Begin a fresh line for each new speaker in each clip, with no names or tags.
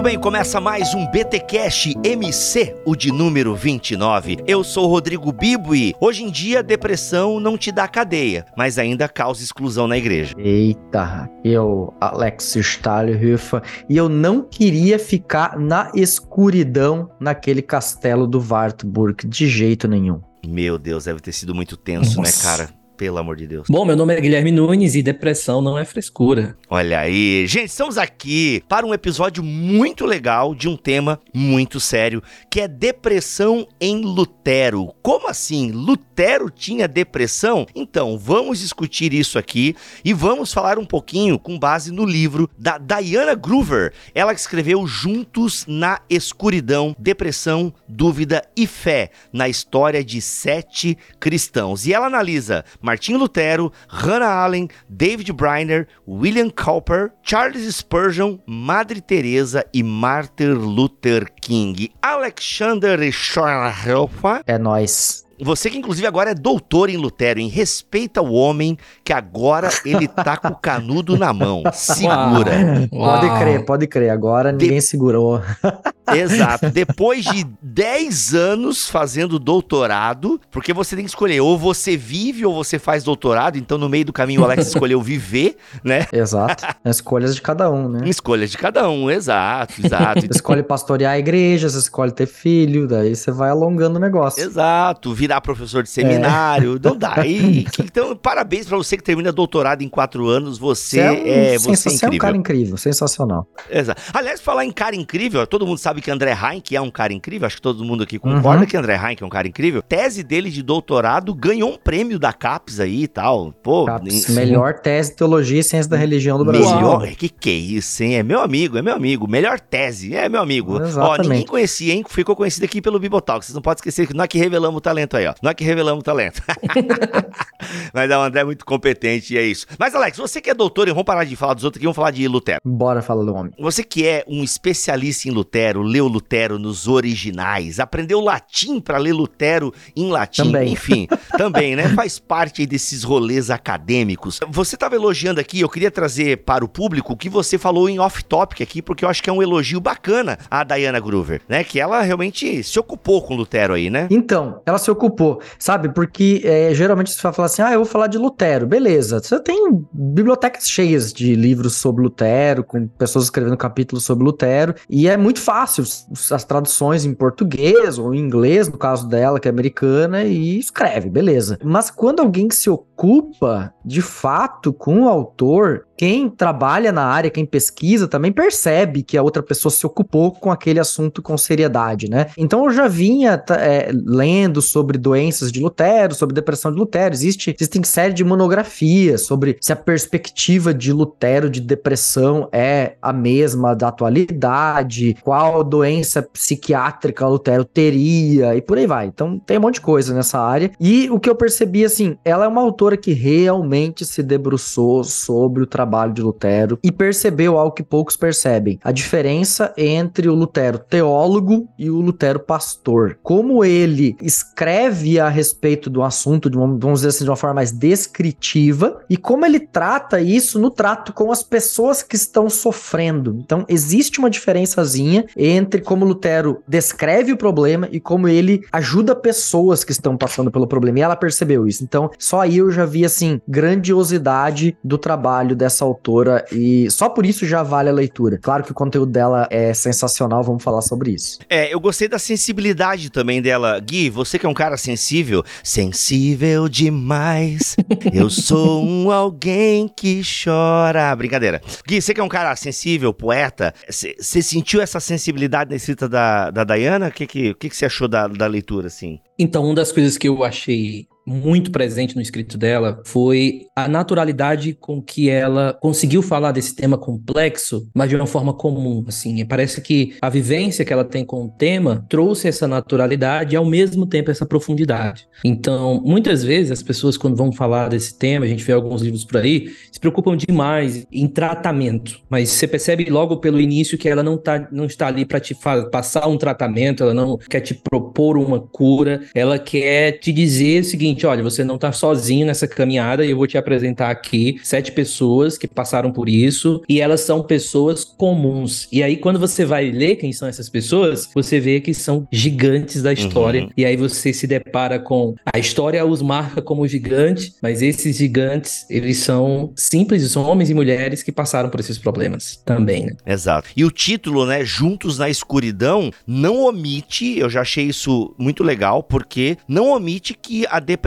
Muito bem. Começa mais um BT Cash MC, o de número 29. Eu sou o Rodrigo Bibo e hoje em dia depressão não te dá cadeia, mas ainda causa exclusão na igreja.
Eita, eu, Alex Stahlhofer, e eu não queria ficar na escuridão naquele castelo do Wartburg de jeito nenhum.
Meu Deus, deve ter sido muito tenso, né, Nossa. né, cara? Pelo amor de Deus.
Bom, meu nome é Guilherme Nunes e depressão não é frescura.
Olha aí. Gente, estamos aqui para um episódio muito legal de um tema muito sério, que é depressão em Lutero. Como assim? Lutero tinha depressão? Então, vamos discutir isso aqui e vamos falar um pouquinho com base no livro da Diana Groover. Ela que escreveu Juntos na Escuridão, Depressão, Dúvida e Fé, na história de sete cristãos. E ela analisa Martinho Lutero, Hannah Allen, David Briner, William Cowper, Charles Spurgeon, Madre Teresa e Martin Luther King. Alexander Schorhofer.
É nós.
Você que inclusive agora é doutor em Lutero, em respeita o homem que agora ele tá com o canudo na mão. Segura.
Uau. Pode crer, pode crer. Agora ninguém de... segurou.
Exato. Depois de 10 anos fazendo doutorado, porque você tem que escolher, ou você vive ou você faz doutorado, então no meio do caminho o Alex escolheu viver, né?
Exato. Escolhas de cada um, né?
Escolhas de cada um, exato, exato.
escolhe pastorear a igreja, você escolhe ter filho, daí você vai alongando o negócio.
Exato, virar professor de seminário, é. não dá. E, então, parabéns para você que termina doutorado em quatro anos, você, você é, um, é, você é incrível. Você é um
cara incrível, sensacional.
Exato. Aliás, falar em cara incrível, todo mundo sabe sabe que André Heinck é um cara incrível, acho que todo mundo aqui concorda uhum. que André Heinck é um cara incrível. Tese dele de doutorado ganhou um prêmio da CAPES aí e tal. Pô,
CAPES, melhor tese de teologia e ciência da religião do Brasil.
Melhor, que que é isso, hein? É meu amigo, é meu amigo. Melhor tese, é meu amigo. Exatamente. Ó, ninguém conhecia, hein? Ficou conhecido aqui pelo Bibotalk. Vocês não podem esquecer que nós que revelamos o talento aí, ó. Nós que revelamos o talento. Mas o André é muito competente e é isso. Mas, Alex, você que é doutor, e vamos parar de falar dos outros aqui, vamos falar de Lutero.
Bora falar do homem.
Você que é um especialista em Lutero, leu Lutero no nos originais, aprendeu latim para ler Lutero em latim, também. enfim, também, né? Faz parte desses rolês acadêmicos. Você estava elogiando aqui, eu queria trazer para o público o que você falou em off-topic aqui, porque eu acho que é um elogio bacana a Diana Groover, né? Que ela realmente se ocupou com Lutero aí, né?
Então, ela se ocupou, sabe? Porque é, geralmente você vai falar assim, ah, eu vou falar de Lutero, beleza. Você tem bibliotecas cheias de livros sobre Lutero, com pessoas escrevendo capítulos sobre Lutero, e é muito fácil. As traduções em português ou em inglês, no caso dela, que é americana, e escreve, beleza. Mas quando alguém se ocupa de fato com o autor, quem trabalha na área, quem pesquisa, também percebe que a outra pessoa se ocupou com aquele assunto com seriedade, né? Então eu já vinha é, lendo sobre doenças de Lutero, sobre depressão de Lutero. Existe, existem série de monografias sobre se a perspectiva de Lutero de depressão é a mesma da atualidade, qual doença psiquiátrica Lutero teria e por aí vai. Então tem um monte de coisa nessa área. E o que eu percebi, assim, ela é uma autora que realmente se debruçou sobre o trabalho trabalho de Lutero e percebeu algo que poucos percebem: a diferença entre o Lutero teólogo e o Lutero pastor. Como ele escreve a respeito do assunto, de uma, vamos dizer assim, de uma forma mais descritiva, e como ele trata isso no trato com as pessoas que estão sofrendo. Então, existe uma diferençazinha entre como Lutero descreve o problema e como ele ajuda pessoas que estão passando pelo problema. E ela percebeu isso. Então, só aí eu já vi, assim, grandiosidade do trabalho dessa essa autora e só por isso já vale a leitura. Claro que o conteúdo dela é sensacional, vamos falar sobre isso.
É, eu gostei da sensibilidade também dela. Gui, você que é um cara sensível, sensível demais. eu sou um alguém que chora. Brincadeira. Gui, você que é um cara sensível, poeta, você sentiu essa sensibilidade na escrita da, da Diana? O que, que, que, que você achou da, da leitura, assim?
Então, uma das coisas que eu achei muito presente no escrito dela foi a naturalidade com que ela conseguiu falar desse tema complexo, mas de uma forma comum, assim. Parece que a vivência que ela tem com o tema trouxe essa naturalidade e ao mesmo tempo essa profundidade. Então, muitas vezes as pessoas quando vão falar desse tema, a gente vê alguns livros por aí, se preocupam demais em tratamento, mas você percebe logo pelo início que ela não, tá, não está ali para te passar um tratamento, ela não quer te propor uma cura, ela quer te dizer o seguinte: olha, você não está sozinho nessa caminhada e eu vou te apresentar aqui sete pessoas que passaram por isso e elas são pessoas comuns. E aí, quando você vai ler quem são essas pessoas, você vê que são gigantes da história. Uhum. E aí você se depara com a história os marca como gigantes, mas esses gigantes, eles são simples, são homens e mulheres que passaram por esses problemas também, né?
Exato. E o título, né, Juntos na Escuridão, não omite, eu já achei isso muito legal, porque não omite que a depressão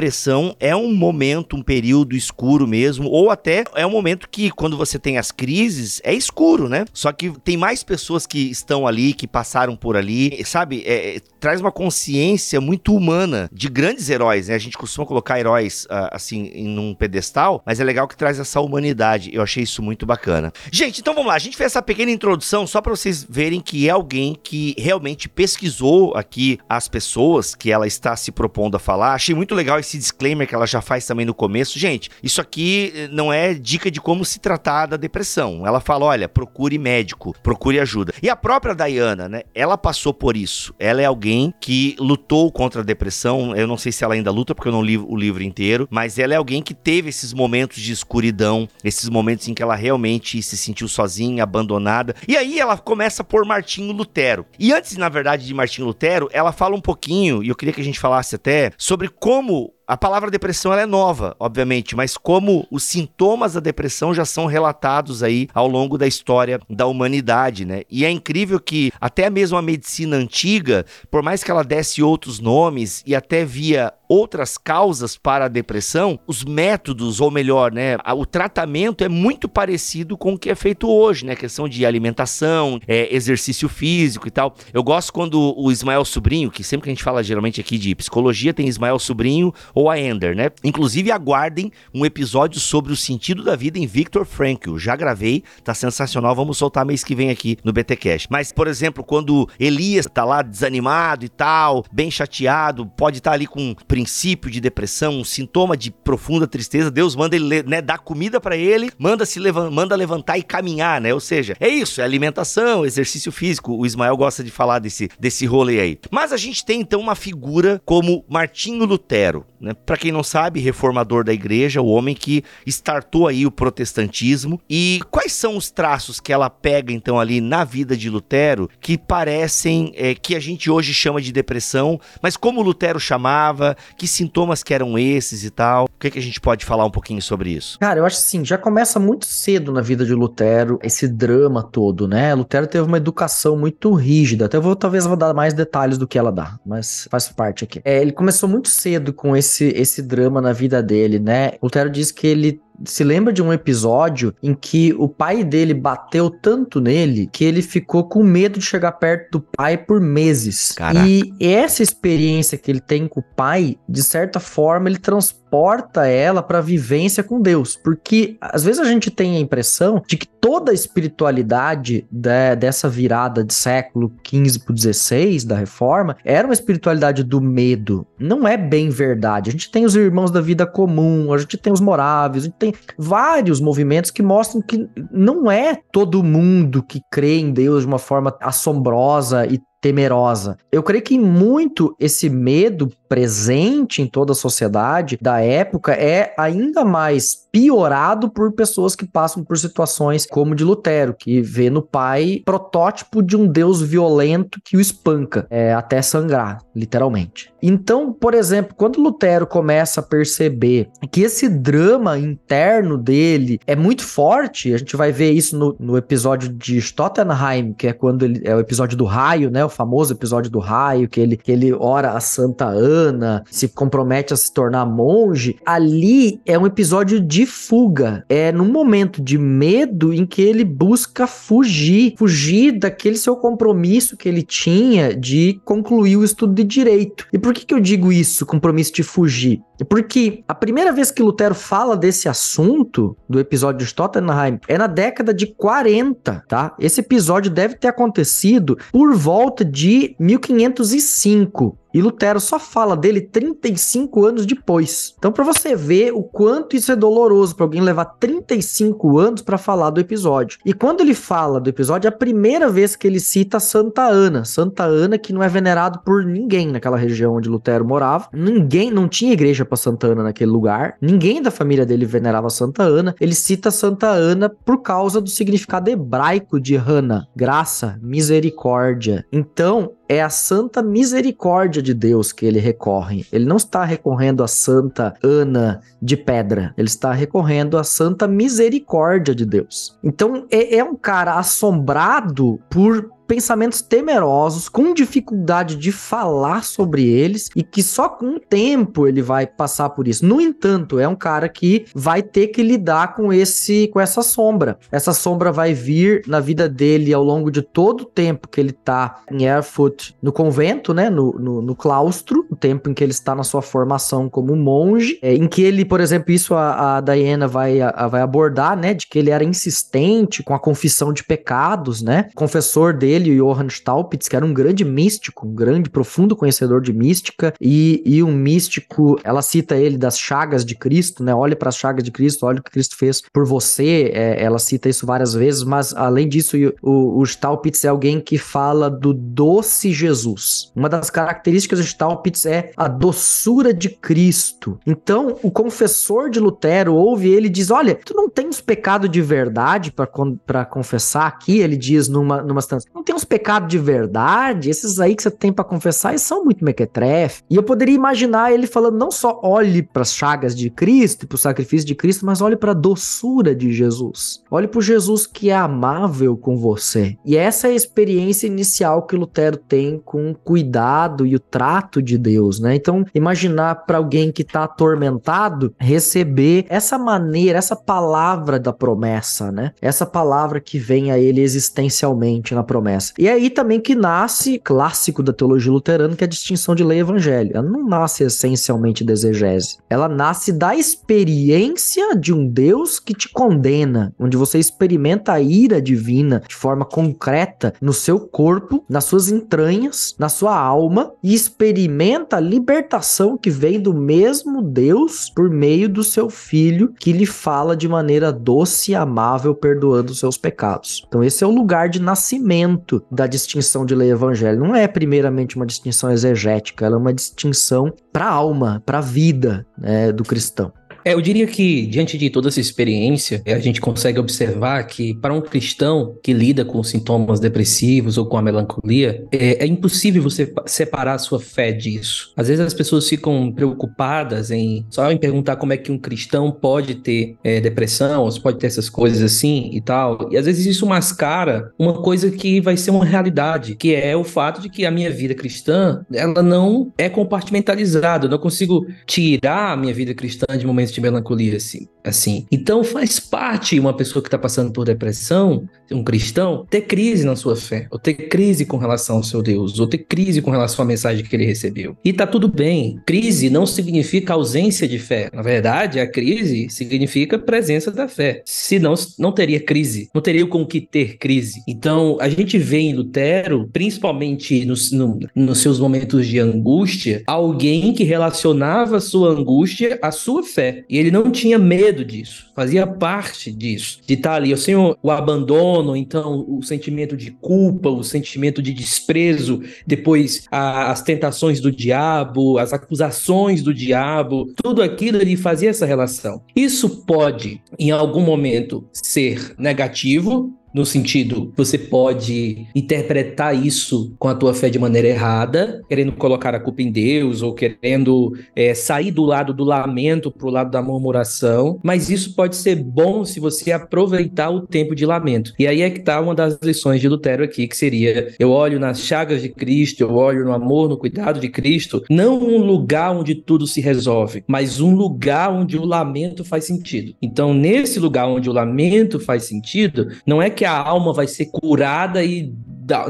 é um momento, um período escuro mesmo, ou até é um momento que quando você tem as crises, é escuro, né? Só que tem mais pessoas que estão ali, que passaram por ali, sabe? É, é traz uma consciência muito humana de grandes heróis, né? A gente costuma colocar heróis uh, assim em um pedestal, mas é legal que traz essa humanidade. Eu achei isso muito bacana. Gente, então vamos lá. A gente fez essa pequena introdução só para vocês verem que é alguém que realmente pesquisou aqui as pessoas que ela está se propondo a falar. Achei muito legal esse disclaimer que ela já faz também no começo. Gente, isso aqui eh, não é dica de como se tratar da depressão. Ela fala, olha, procure médico, procure ajuda. E a própria Diana, né? Ela passou por isso. Ela é alguém que lutou contra a depressão. Eu não sei se ela ainda luta porque eu não li o livro inteiro, mas ela é alguém que teve esses momentos de escuridão, esses momentos em que ela realmente se sentiu sozinha, abandonada. E aí ela começa por Martinho Lutero. E antes, na verdade, de Martinho Lutero, ela fala um pouquinho, e eu queria que a gente falasse até, sobre como a palavra depressão é nova, obviamente, mas como os sintomas da depressão já são relatados aí ao longo da história da humanidade, né? E é incrível que até mesmo a medicina antiga, por mais que ela desse outros nomes e até via outras causas para a depressão, os métodos, ou melhor, né, o tratamento é muito parecido com o que é feito hoje, né? Questão de alimentação, é, exercício físico e tal. Eu gosto quando o Ismael Sobrinho, que sempre que a gente fala geralmente aqui de psicologia, tem Ismael Sobrinho ou a Ender, né? Inclusive aguardem um episódio sobre o sentido da vida em Victor Frankl. Já gravei, tá sensacional, vamos soltar mês que vem aqui no BT Cash. Mas, por exemplo, quando Elias tá lá desanimado e tal, bem chateado, pode estar tá ali com princípio de depressão, um sintoma de profunda tristeza, Deus manda ele, né, dar comida para ele, manda se levan manda levantar e caminhar, né? Ou seja, é isso, é alimentação, exercício físico. O Ismael gosta de falar desse desse rolê aí. Mas a gente tem então uma figura como Martinho Lutero, né? Para quem não sabe, reformador da igreja, o homem que startou aí o protestantismo. E quais são os traços que ela pega então ali na vida de Lutero que parecem é, que a gente hoje chama de depressão, mas como Lutero chamava, que sintomas que eram esses e tal? O que, que a gente pode falar um pouquinho sobre isso?
Cara, eu acho assim, já começa muito cedo na vida de Lutero esse drama todo, né? Lutero teve uma educação muito rígida. Até eu vou talvez vou dar mais detalhes do que ela dá, mas faz parte aqui. É, ele começou muito cedo com esse esse drama na vida dele, né? Lutero diz que ele se lembra de um episódio em que o pai dele bateu tanto nele que ele ficou com medo de chegar perto do pai por meses. Caraca. E essa experiência que ele tem com o pai, de certa forma, ele transporta ela para a vivência com Deus, porque às vezes a gente tem a impressão de que toda a espiritualidade de, dessa virada de século XV para XVI da Reforma era uma espiritualidade do medo. Não é bem verdade. A gente tem os irmãos da vida comum, a gente tem os moráveis, a gente tem vários movimentos que mostram que não é todo mundo que crê em Deus de uma forma assombrosa e temerosa. Eu creio que muito esse medo presente em toda a sociedade da época é ainda mais piorado por pessoas que passam por situações como de Lutero, que vê no pai protótipo de um deus violento que o espanca é, até sangrar, literalmente. Então, por exemplo, quando Lutero começa a perceber que esse drama interno dele é muito forte, a gente vai ver isso no, no episódio de Stottenheim, que é quando ele é o episódio do raio, né? Famoso episódio do raio, que ele, que ele ora a Santa Ana, se compromete a se tornar monge. Ali é um episódio de fuga. É num momento de medo em que ele busca fugir, fugir daquele seu compromisso que ele tinha de concluir o estudo de direito. E por que, que eu digo isso, compromisso de fugir? Porque a primeira vez que Lutero fala desse assunto, do episódio de Tottenham, é na década de 40, tá? Esse episódio deve ter acontecido por volta de 1505. E Lutero só fala dele 35 anos depois. Então, para você ver o quanto isso é doloroso para alguém levar 35 anos para falar do episódio. E quando ele fala do episódio, é a primeira vez que ele cita Santa Ana. Santa Ana que não é venerado por ninguém naquela região onde Lutero morava. Ninguém, não tinha igreja para Santa Ana naquele lugar. Ninguém da família dele venerava Santa Ana. Ele cita Santa Ana por causa do significado hebraico de Hana, graça, misericórdia. Então, é a santa misericórdia de Deus que ele recorre. Ele não está recorrendo a santa Ana de pedra, ele está recorrendo à santa misericórdia de Deus. Então é, é um cara assombrado por pensamentos temerosos, com dificuldade de falar sobre eles e que só com o tempo ele vai passar por isso. No entanto, é um cara que vai ter que lidar com esse com essa sombra. Essa sombra vai vir na vida dele ao longo de todo o tempo que ele tá em Erfurt, no convento, né, no, no, no claustro, o tempo em que ele está na sua formação como monge, é, em que ele, por exemplo, isso a, a Diana vai, a, vai abordar, né, de que ele era insistente com a confissão de pecados, né, confessor dele ele, o Johann Staupitz, que era um grande místico, um grande, profundo conhecedor de mística, e, e um místico, ela cita ele das chagas de Cristo, né? Olhe para as chagas de Cristo, olha o que Cristo fez por você, é, ela cita isso várias vezes, mas além disso, o, o Staupitz é alguém que fala do doce Jesus. Uma das características do Staupitz é a doçura de Cristo. Então, o confessor de Lutero ouve ele e diz: Olha, tu não tens pecado de verdade para confessar aqui? Ele diz numa, numa tem uns pecados de verdade, esses aí que você tem para confessar, e são muito mequetrefe. E eu poderia imaginar ele falando não só olhe para as chagas de Cristo e para o sacrifício de Cristo, mas olhe para a doçura de Jesus. Olhe para o Jesus que é amável com você. E essa é a experiência inicial que Lutero tem com o cuidado e o trato de Deus, né? Então, imaginar para alguém que está atormentado receber essa maneira, essa palavra da promessa, né? Essa palavra que vem a ele existencialmente na promessa E é aí também que nasce, clássico da teologia luterana, que é a distinção de lei e evangelho. Ela não nasce essencialmente da exegese. Ela nasce da experiência de um Deus que te condena, onde você experimenta a ira divina de forma concreta no seu corpo, nas suas entranhas, na sua alma, e experimenta a libertação que vem do mesmo Deus por meio do seu filho que lhe fala de maneira doce e amável, perdoando os seus pecados. Então, esse é o lugar de nascimento da distinção de lei e evangelho. Não é primeiramente uma distinção exegética, ela é uma distinção para a alma, para a vida né, do cristão.
É, eu diria que, diante de toda essa experiência, a gente consegue observar que, para um cristão que lida com sintomas depressivos ou com a melancolia, é, é impossível você separar a sua fé disso. Às vezes as pessoas ficam preocupadas em só em perguntar como é que um cristão pode ter é, depressão, ou se pode ter essas coisas assim e tal. E às vezes isso mascara uma coisa que vai ser uma realidade, que é o fato de que a minha vida cristã, ela não é compartimentalizada. Eu não consigo tirar a minha vida cristã de momentos de melancolia, assim. assim. Então faz parte uma pessoa que está passando por depressão, um cristão, ter crise na sua fé, ou ter crise com relação ao seu Deus, ou ter crise com relação à mensagem que ele recebeu. E tá tudo bem. Crise não significa ausência de fé. Na verdade, a crise significa presença da fé. Senão, não teria crise. Não teria com que ter crise. Então, a gente vê em Lutero, principalmente no, no, nos seus momentos de angústia, alguém que relacionava sua angústia à sua fé. E ele não tinha medo disso, fazia parte disso, de estar ali, assim, o, o abandono, então o sentimento de culpa, o sentimento de desprezo, depois a, as tentações do diabo, as acusações do diabo, tudo aquilo ele fazia essa relação. Isso pode, em algum momento, ser negativo, no sentido, você pode interpretar isso com a tua fé de maneira errada, querendo colocar a culpa em Deus ou querendo é, sair do lado do lamento para o lado da murmuração, mas isso pode ser bom se você aproveitar o tempo de lamento. E aí é que está uma das lições de Lutero aqui, que seria: eu olho nas chagas de Cristo, eu olho no amor, no cuidado de Cristo, não um lugar onde tudo se resolve, mas um lugar onde o lamento faz sentido. Então, nesse lugar onde o lamento faz sentido, não é que a alma vai ser curada e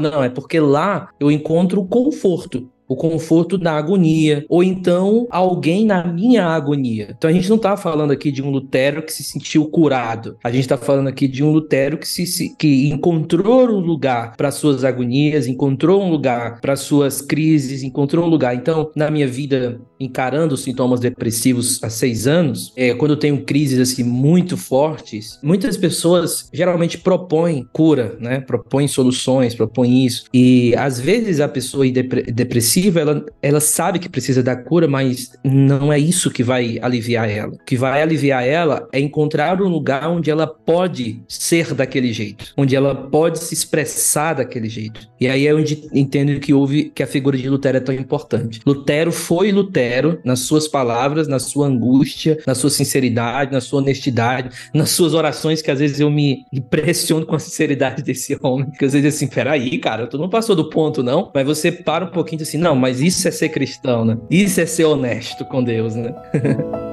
não, é porque lá eu encontro o conforto o conforto da agonia, ou então alguém na minha agonia. Então a gente não está falando aqui de um Lutero que se sentiu curado. A gente está falando aqui de um Lutero que se que encontrou um lugar para suas agonias, encontrou um lugar para suas crises, encontrou um lugar. Então, na minha vida encarando sintomas depressivos há seis anos, é, quando eu tenho crises assim muito fortes, muitas pessoas geralmente propõem cura, né? Propõem soluções, propõem isso. E às vezes a pessoa depressiva, ela, ela sabe que precisa da cura, mas não é isso que vai aliviar ela. O que vai aliviar ela é encontrar um lugar onde ela pode ser daquele jeito, onde ela pode se expressar daquele jeito. E aí é onde entendo que houve que a figura de Lutero é tão importante. Lutero foi Lutero nas suas palavras, na sua angústia, na sua sinceridade, na sua honestidade, nas suas orações, que às vezes eu me impressiono com a sinceridade desse homem. Que às vezes assim, peraí, cara, tu não passou do ponto, não. Mas você para um pouquinho assim, não, mas isso é ser cristão, né? Isso é ser honesto com Deus, né?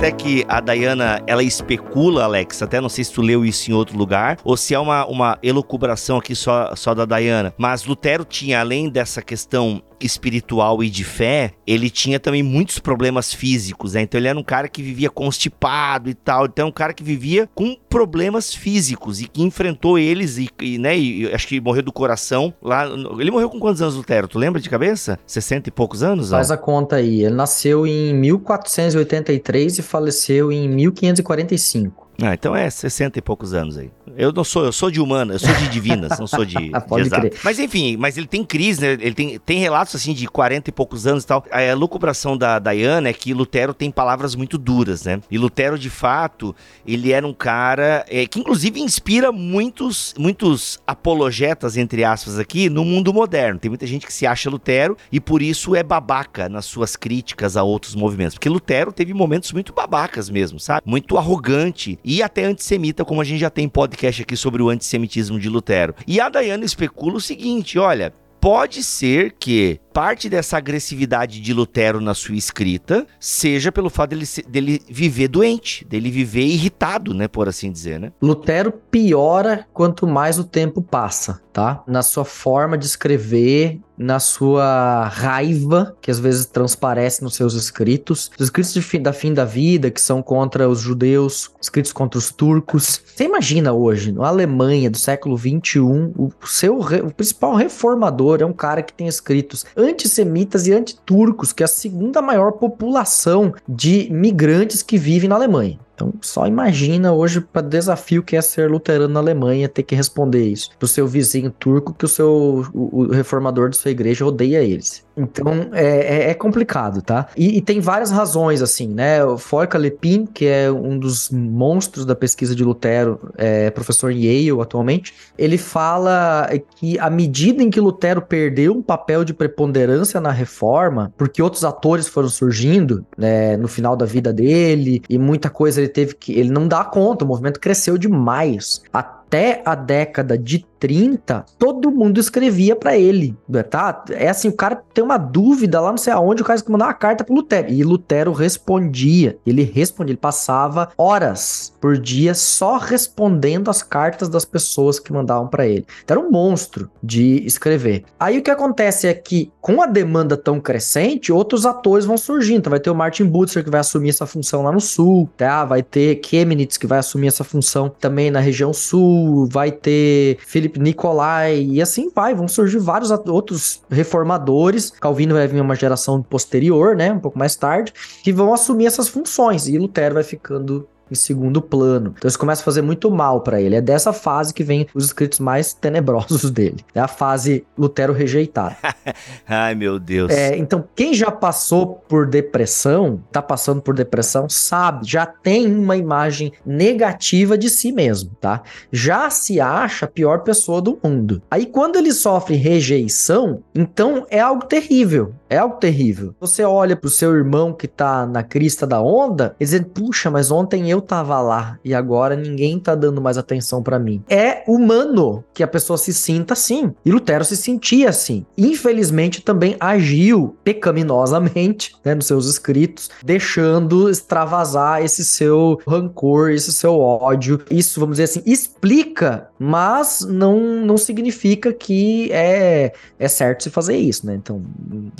até que a Diana, ela especula, Alex, até não sei se tu leu isso em outro lugar, ou se é uma, uma elucubração aqui só, só da Diana, mas Lutero tinha, além dessa questão espiritual e de fé, ele tinha também muitos problemas físicos, né? Então ele era um cara que vivia constipado e tal. Então é um cara que vivia com problemas físicos e que enfrentou eles e, e né, e acho que morreu do coração lá. Ele morreu com quantos anos, Lutero? Tu lembra de cabeça? 60 e poucos anos?
Faz ó? a conta aí. Ele nasceu em 1483 e faleceu em 1545.
Ah, então é 60 e poucos anos aí. Eu não sou, eu sou de humana, eu sou de divinas, não sou de,
Pode
de
crer.
Mas enfim, mas ele tem crise, né? Ele tem, tem relatos assim de 40 e poucos anos e tal. A, lucubração da Diana é que Lutero tem palavras muito duras, né? E Lutero, de fato, ele era um cara é, que inclusive inspira muitos, muitos apologetas, entre aspas, aqui, no mundo moderno. Tem muita gente que se acha Lutero e por isso é babaca nas suas críticas a outros movimentos. Porque Lutero teve momentos muito babacas mesmo, sabe? Muito arrogante e até antissemita, como a gente já tem podcast aqui sobre o antissemitismo de Lutero. E a Dayana especula o seguinte: olha, pode ser que parte dessa agressividade de Lutero na sua escrita seja pelo fato dele, dele viver doente, dele viver irritado, né, por assim dizer, né?
Lutero piora quanto mais o tempo passa, tá? Na sua forma de escrever, na sua raiva, que às vezes transparece nos seus escritos. Os escritos fim, da fim da vida, que são contra os judeus, escritos contra os turcos. Você imagina hoje, na Alemanha do século 21, o seu o principal reformador é um cara que tem escritos antissemitas e antiturcos, que é a segunda maior população de migrantes que vivem na Alemanha. Então, só imagina hoje para desafio que é ser luterano na Alemanha ter que responder isso pro seu vizinho turco que o seu o, o reformador de sua igreja odeia eles. Então é, é, é complicado, tá? E, e, tem várias razões, assim, né? O Forca Lepin, que é um dos monstros da pesquisa de Lutero, é professor em Yale atualmente, ele fala que à medida em que Lutero perdeu um papel de preponderância na reforma, porque outros atores foram surgindo né, no final da vida dele, e muita coisa ele teve que. Ele não dá conta, o movimento cresceu demais. Até a década de 30, todo mundo escrevia para ele, tá? É assim, o cara tem uma dúvida lá não sei aonde, o cara mandar uma carta pro Lutero. E Lutero respondia. Ele respondia, ele passava horas por dia só respondendo as cartas das pessoas que mandavam para ele. Então era um monstro de escrever. Aí o que acontece é que, com a demanda tão crescente, outros atores vão surgindo. Então vai ter o Martin Butcher que vai assumir essa função lá no sul, tá? Vai ter Chemnitz que vai assumir essa função também na região sul, vai ter Felipe Nicolai, e assim vai, vão surgir vários outros reformadores. Calvino vai vir uma geração posterior, né, um pouco mais tarde, que vão assumir essas funções, e Lutero vai ficando em segundo plano. Então isso começa a fazer muito mal para ele. É dessa fase que vem os escritos mais tenebrosos dele. É a fase Lutero rejeitado.
Ai, meu Deus.
É, então, quem já passou por depressão, tá passando por depressão, sabe, já tem uma imagem negativa de si mesmo, tá? Já se acha a pior pessoa do mundo. Aí, quando ele sofre rejeição, então é algo terrível. É algo terrível. Você olha pro seu irmão que tá na crista da onda, e dizendo, puxa, mas ontem eu tava lá e agora ninguém tá dando mais atenção para mim. É humano que a pessoa se sinta assim. E Lutero se sentia assim. Infelizmente também agiu pecaminosamente, né, nos seus escritos, deixando extravasar esse seu rancor, esse seu ódio. Isso, vamos dizer assim, explica, mas não, não significa que é, é certo se fazer isso, né? Então.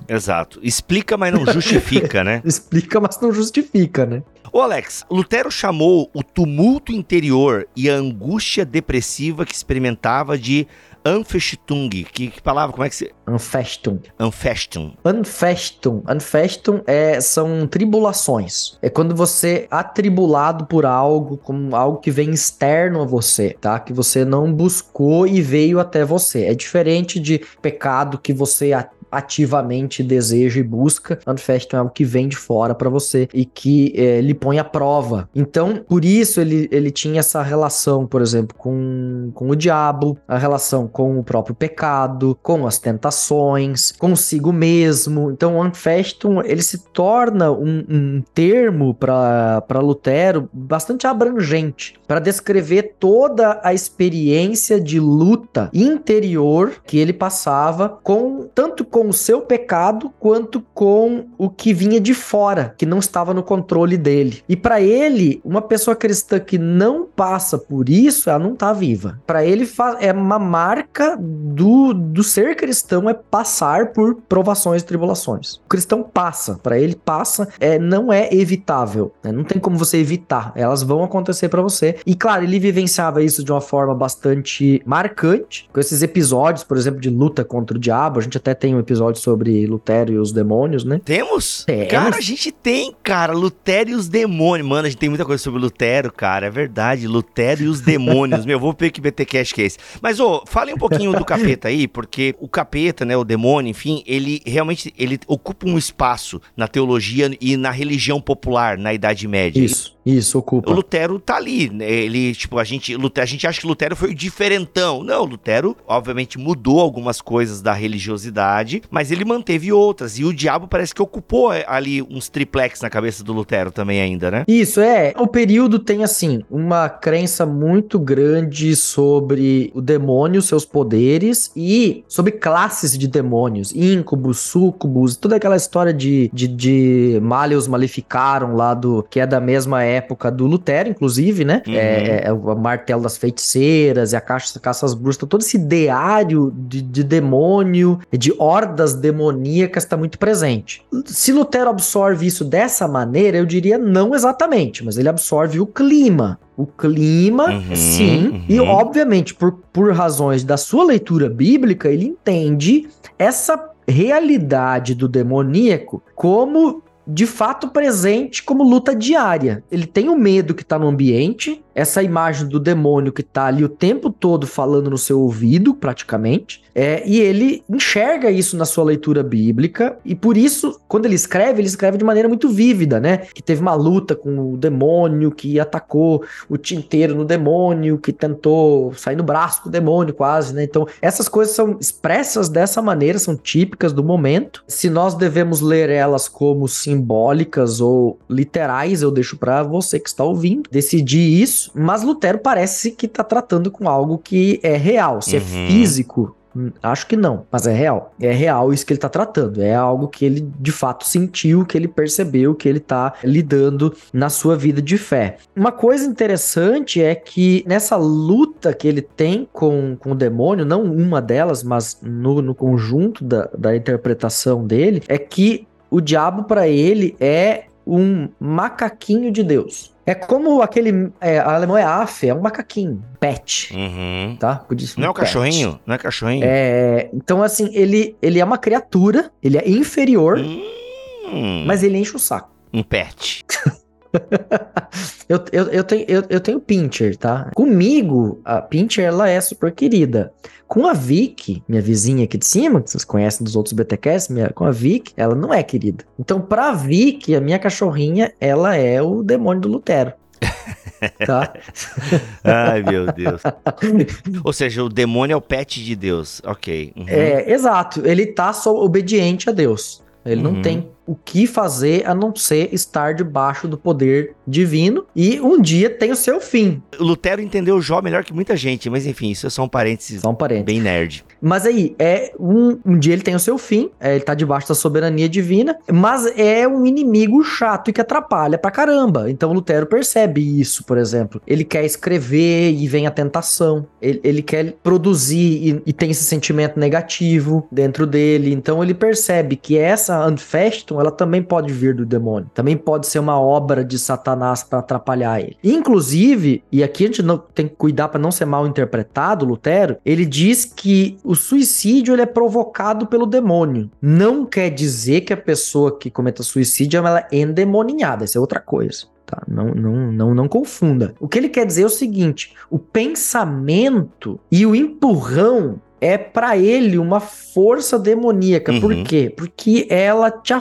Exato. Explica, mas não justifica, né?
Explica, mas não justifica, né?
Ô Alex, Lutero chamou o tumulto interior e a angústia depressiva que experimentava de Anfechtung. Que, que palavra? Como é que se.
Anfestung.
Anfestung.
Anfestung. Anfestung é, são tribulações. É quando você é atribulado por algo, como algo que vem externo a você, tá? Que você não buscou e veio até você. É diferente de pecado que você ativamente deseja e busca. Manifesto é algo que vem de fora para você e que é, lhe põe à prova. Então, por isso ele, ele tinha essa relação, por exemplo, com, com o diabo, a relação com o próprio pecado, com as tentações, consigo mesmo. Então, o Anfestum, ele se torna um, um termo para Lutero bastante abrangente para descrever toda a experiência de luta interior que ele passava com tanto com com o seu pecado quanto com o que vinha de fora, que não estava no controle dele. E para ele, uma pessoa cristã que não passa por isso, ela não tá viva. Para ele é uma marca do, do ser cristão é passar por provações e tribulações. O cristão passa, para ele passa, é não é evitável, né? não tem como você evitar, elas vão acontecer para você. E claro, ele vivenciava isso de uma forma bastante marcante, com esses episódios, por exemplo, de luta contra o diabo, a gente até tem um episódio sobre Lutero e os demônios, né?
Temos? Temos. Cara, a gente tem, cara, Lutero e os demônios. Mano, a gente tem muita coisa sobre Lutero, cara. É verdade, Lutero e os demônios. Meu, vou ver que BTcast que é esse. Mas, ô, fale um pouquinho do capeta aí, porque o capeta, né, o demônio, enfim, ele realmente ele ocupa um espaço na teologia e na religião popular na Idade Média.
Isso. Isso, ocupa.
O Lutero tá ali, né? Ele, tipo, a gente, Lutero, a gente acha que Lutero foi o diferentão. Não, Lutero, obviamente, mudou algumas coisas da religiosidade, mas ele manteve outras. E o diabo parece que ocupou é, ali uns triplex na cabeça do Lutero também ainda, né?
Isso, é. O período tem, assim, uma crença muito grande sobre o demônio, seus poderes e sobre classes de demônios, íncubos, súcubos, toda aquela história de, de, de Malius Maleficaram lá do, que é da mesma época do Lutero, inclusive, né? Uhum. É, é, o martelo das feiticeiras e a caixa caças bruxas, todo esse ideário de, de demônio, de hordas demoníacas está muito presente. Se Lutero absorve isso dessa maneira, eu diria não exatamente, mas ele absorve o clima. O clima, uhum, sim, uhum. e obviamente, por, por razões da sua leitura bíblica, ele entende essa realidade do demoníaco como de fato presente como luta diária. Ele tem o medo que tá no ambiente, essa imagem do demônio que tá ali o tempo todo falando no seu ouvido, praticamente, é, e ele enxerga isso na sua leitura bíblica, e por isso, quando ele escreve, ele escreve de maneira muito vívida, né? Que teve uma luta com o demônio, que atacou o tinteiro no demônio, que tentou sair no braço do demônio quase, né? Então, essas coisas são expressas dessa maneira, são típicas do momento. Se nós devemos ler elas como simbólicas ou literais, eu deixo para você que está ouvindo decidir isso mas Lutero parece que está tratando com algo que é real. Se é uhum. é físico, hum, Acho que não, mas é real. É real isso que ele está tratando. É algo que ele de fato sentiu, que ele percebeu, que ele está lidando na sua vida de fé. Uma coisa interessante é que nessa luta que ele tem com, com o demônio, não uma delas, mas no, no conjunto da, da interpretação dele, é que o diabo para ele é um macaquinho de Deus. É como aquele. É, alemão é AF, é um macaquinho. Pet.
Uhum.
Tá?
Não é um cachorrinho? Não é cachorrinho?
É. Então, assim, ele, ele é uma criatura, ele é inferior, hum. mas ele enche o saco.
Um pet.
eu, eu, eu, tenho, eu, eu tenho Pincher, tá? Comigo, a Pincher, ela é super querida. Com a Vic, minha vizinha aqui de cima, que vocês conhecem dos outros BTCast, minha, com a Vic, ela não é querida. Então, pra Vic, a minha cachorrinha, ela é o demônio do Lutero.
tá? Ai, meu Deus. Ou seja, o demônio é o pet de Deus. Ok.
Uhum. É, exato. Ele tá só obediente a Deus. Ele uhum. não tem o que fazer a não ser estar debaixo do poder divino e um dia tem o seu fim.
O Lutero entendeu Jó melhor que muita gente, mas enfim, isso é só um parênteses,
só um parênteses.
bem nerd.
Mas aí, é um, um dia ele tem o seu fim, é, ele tá debaixo da soberania divina, mas é um inimigo chato e que atrapalha pra caramba. Então Lutero percebe isso, por exemplo. Ele quer escrever e vem a tentação. Ele, ele quer produzir e, e tem esse sentimento negativo dentro dele. Então ele percebe que essa Anfestum ela também pode vir do demônio. Também pode ser uma obra de Satanás para atrapalhar ele. Inclusive, e aqui a gente não, tem que cuidar para não ser mal interpretado, Lutero, ele diz que o suicídio ele é provocado pelo demônio. Não quer dizer que a pessoa que cometa suicídio ela é endemoniada, isso é outra coisa. Tá? Não, não, não, não confunda. O que ele quer dizer é o seguinte: o pensamento e o empurrão é para ele uma força demoníaca. Uhum. Por quê? Porque ela te